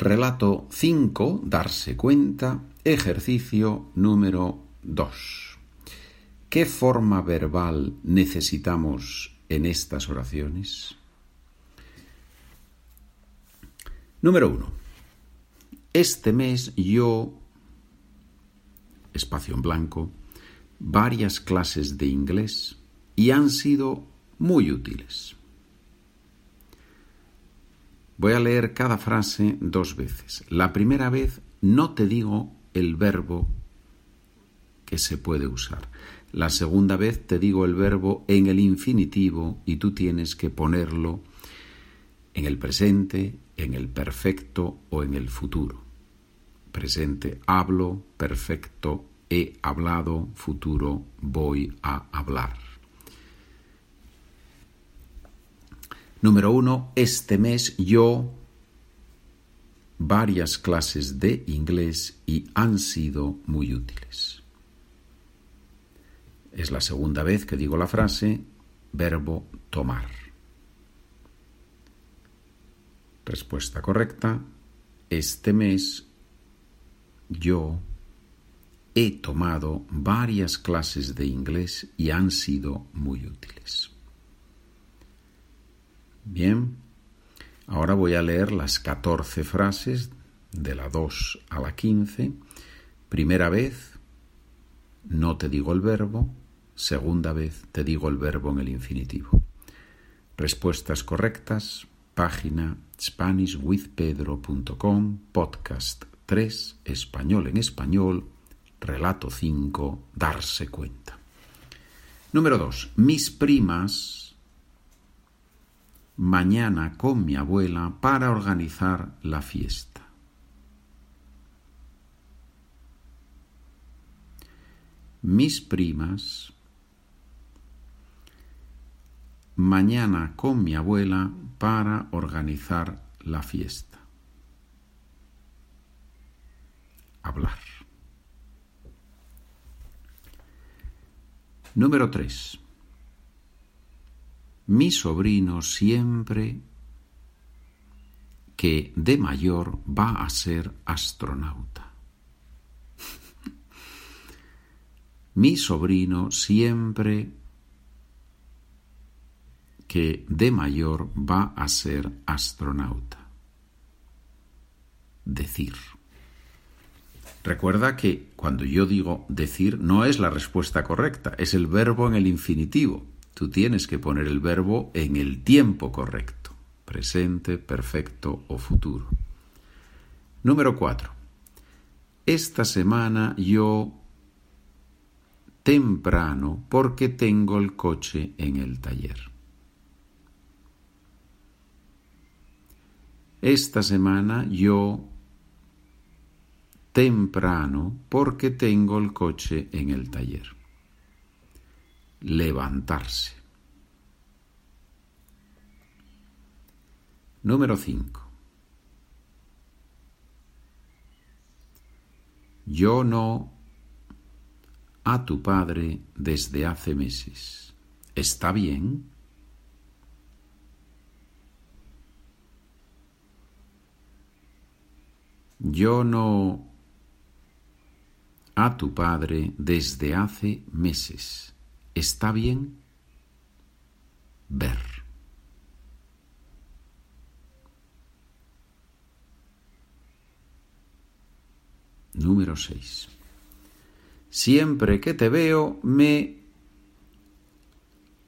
Relato 5, darse cuenta, ejercicio número 2. ¿Qué forma verbal necesitamos en estas oraciones? Número 1. Este mes yo, espacio en blanco, varias clases de inglés y han sido muy útiles. Voy a leer cada frase dos veces. La primera vez no te digo el verbo que se puede usar. La segunda vez te digo el verbo en el infinitivo y tú tienes que ponerlo en el presente, en el perfecto o en el futuro. Presente hablo, perfecto he hablado, futuro voy a hablar. Número uno, este mes yo varias clases de inglés y han sido muy útiles. Es la segunda vez que digo la frase verbo tomar. Respuesta correcta. Este mes yo he tomado varias clases de inglés y han sido muy útiles. Bien, ahora voy a leer las 14 frases de la 2 a la 15. Primera vez, no te digo el verbo. Segunda vez, te digo el verbo en el infinitivo. Respuestas correctas, página SpanishWithPedro.com, podcast 3, español en español, relato 5, darse cuenta. Número 2. Mis primas mañana con mi abuela para organizar la fiesta. Mis primas mañana con mi abuela para organizar la fiesta. Hablar. Número 3 mi sobrino siempre que de mayor va a ser astronauta. Mi sobrino siempre que de mayor va a ser astronauta. Decir. Recuerda que cuando yo digo decir no es la respuesta correcta, es el verbo en el infinitivo. Tú tienes que poner el verbo en el tiempo correcto, presente, perfecto o futuro. Número cuatro. Esta semana yo temprano porque tengo el coche en el taller. Esta semana yo temprano porque tengo el coche en el taller levantarse. Número 5. Yo no a tu padre desde hace meses. ¿Está bien? Yo no a tu padre desde hace meses está bien ver. Número 6. Siempre que te veo me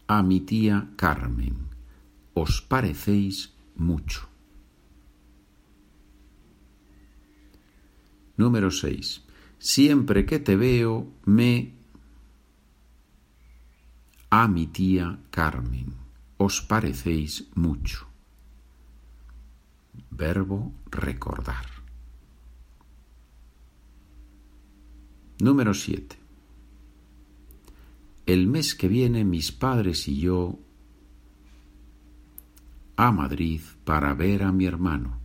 a mi tía Carmen. Os parecéis mucho. Número 6. Siempre que te veo me a mi tía Carmen. Os parecéis mucho. Verbo recordar. Número 7. El mes que viene mis padres y yo a Madrid para ver a mi hermano.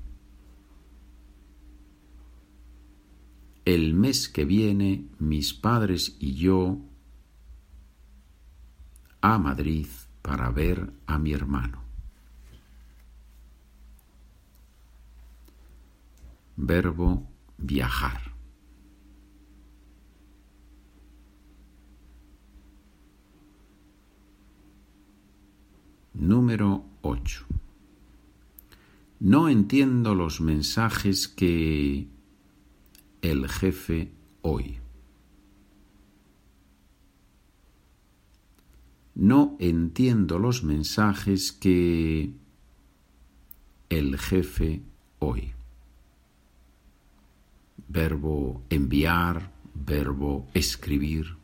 El mes que viene mis padres y yo a Madrid para ver a mi hermano. verbo viajar. Número 8. No entiendo los mensajes que el jefe hoy. No entiendo los mensajes que el jefe hoy. Verbo enviar, verbo escribir.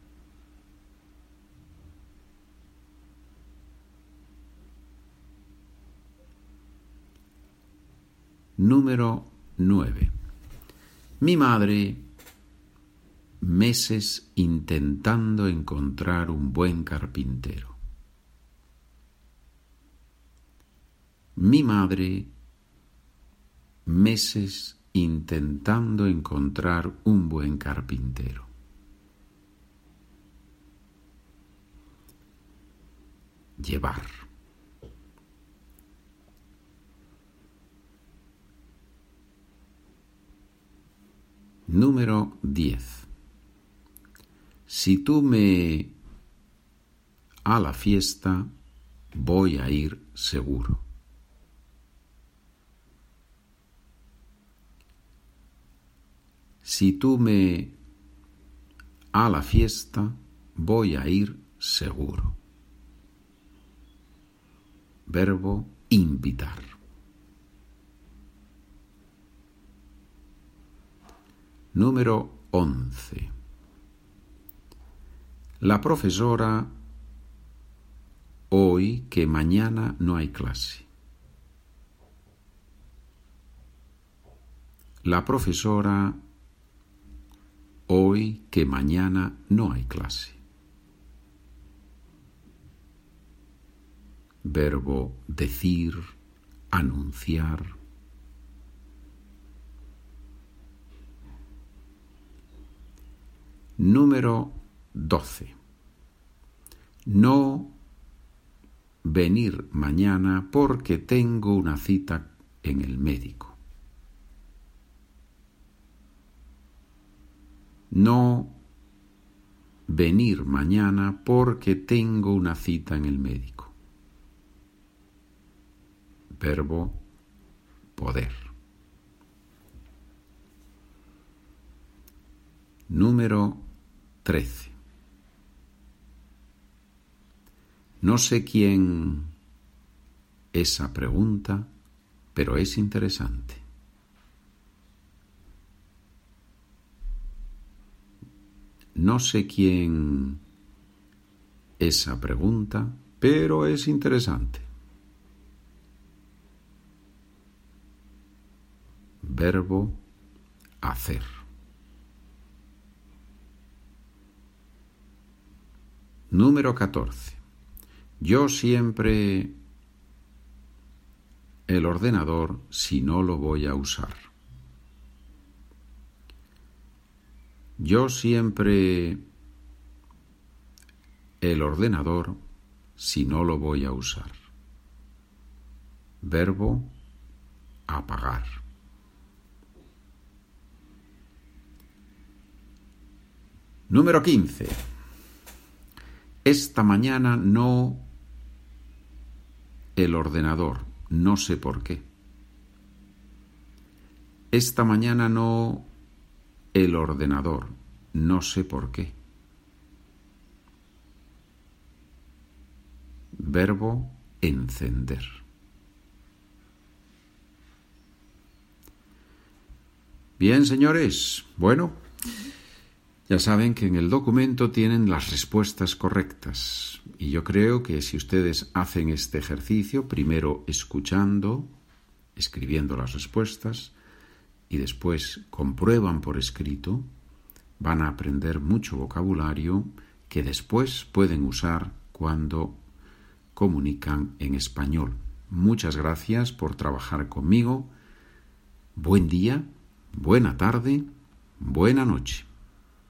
Número 9. Mi madre, meses intentando encontrar un buen carpintero. Mi madre, meses intentando encontrar un buen carpintero. Llevar. Número 10. Si tú me a la fiesta, voy a ir seguro. Si tú me a la fiesta, voy a ir seguro. Verbo invitar. Número 11. La profesora hoy que mañana no hay clase. La profesora hoy que mañana no hay clase. Verbo decir, anunciar. Número 12. No venir mañana porque tengo una cita en el médico. No venir mañana porque tengo una cita en el médico. Verbo poder. Número 13. No sé quién esa pregunta, pero es interesante. No sé quién esa pregunta, pero es interesante. Verbo hacer. Número 14. Yo siempre el ordenador si no lo voy a usar. Yo siempre el ordenador si no lo voy a usar. Verbo apagar. Número 15. Esta mañana no el ordenador, no sé por qué. Esta mañana no el ordenador, no sé por qué. Verbo encender. Bien, señores. Bueno, ya saben que en el documento tienen las respuestas correctas y yo creo que si ustedes hacen este ejercicio, primero escuchando, escribiendo las respuestas y después comprueban por escrito, van a aprender mucho vocabulario que después pueden usar cuando comunican en español. Muchas gracias por trabajar conmigo. Buen día, buena tarde, buena noche.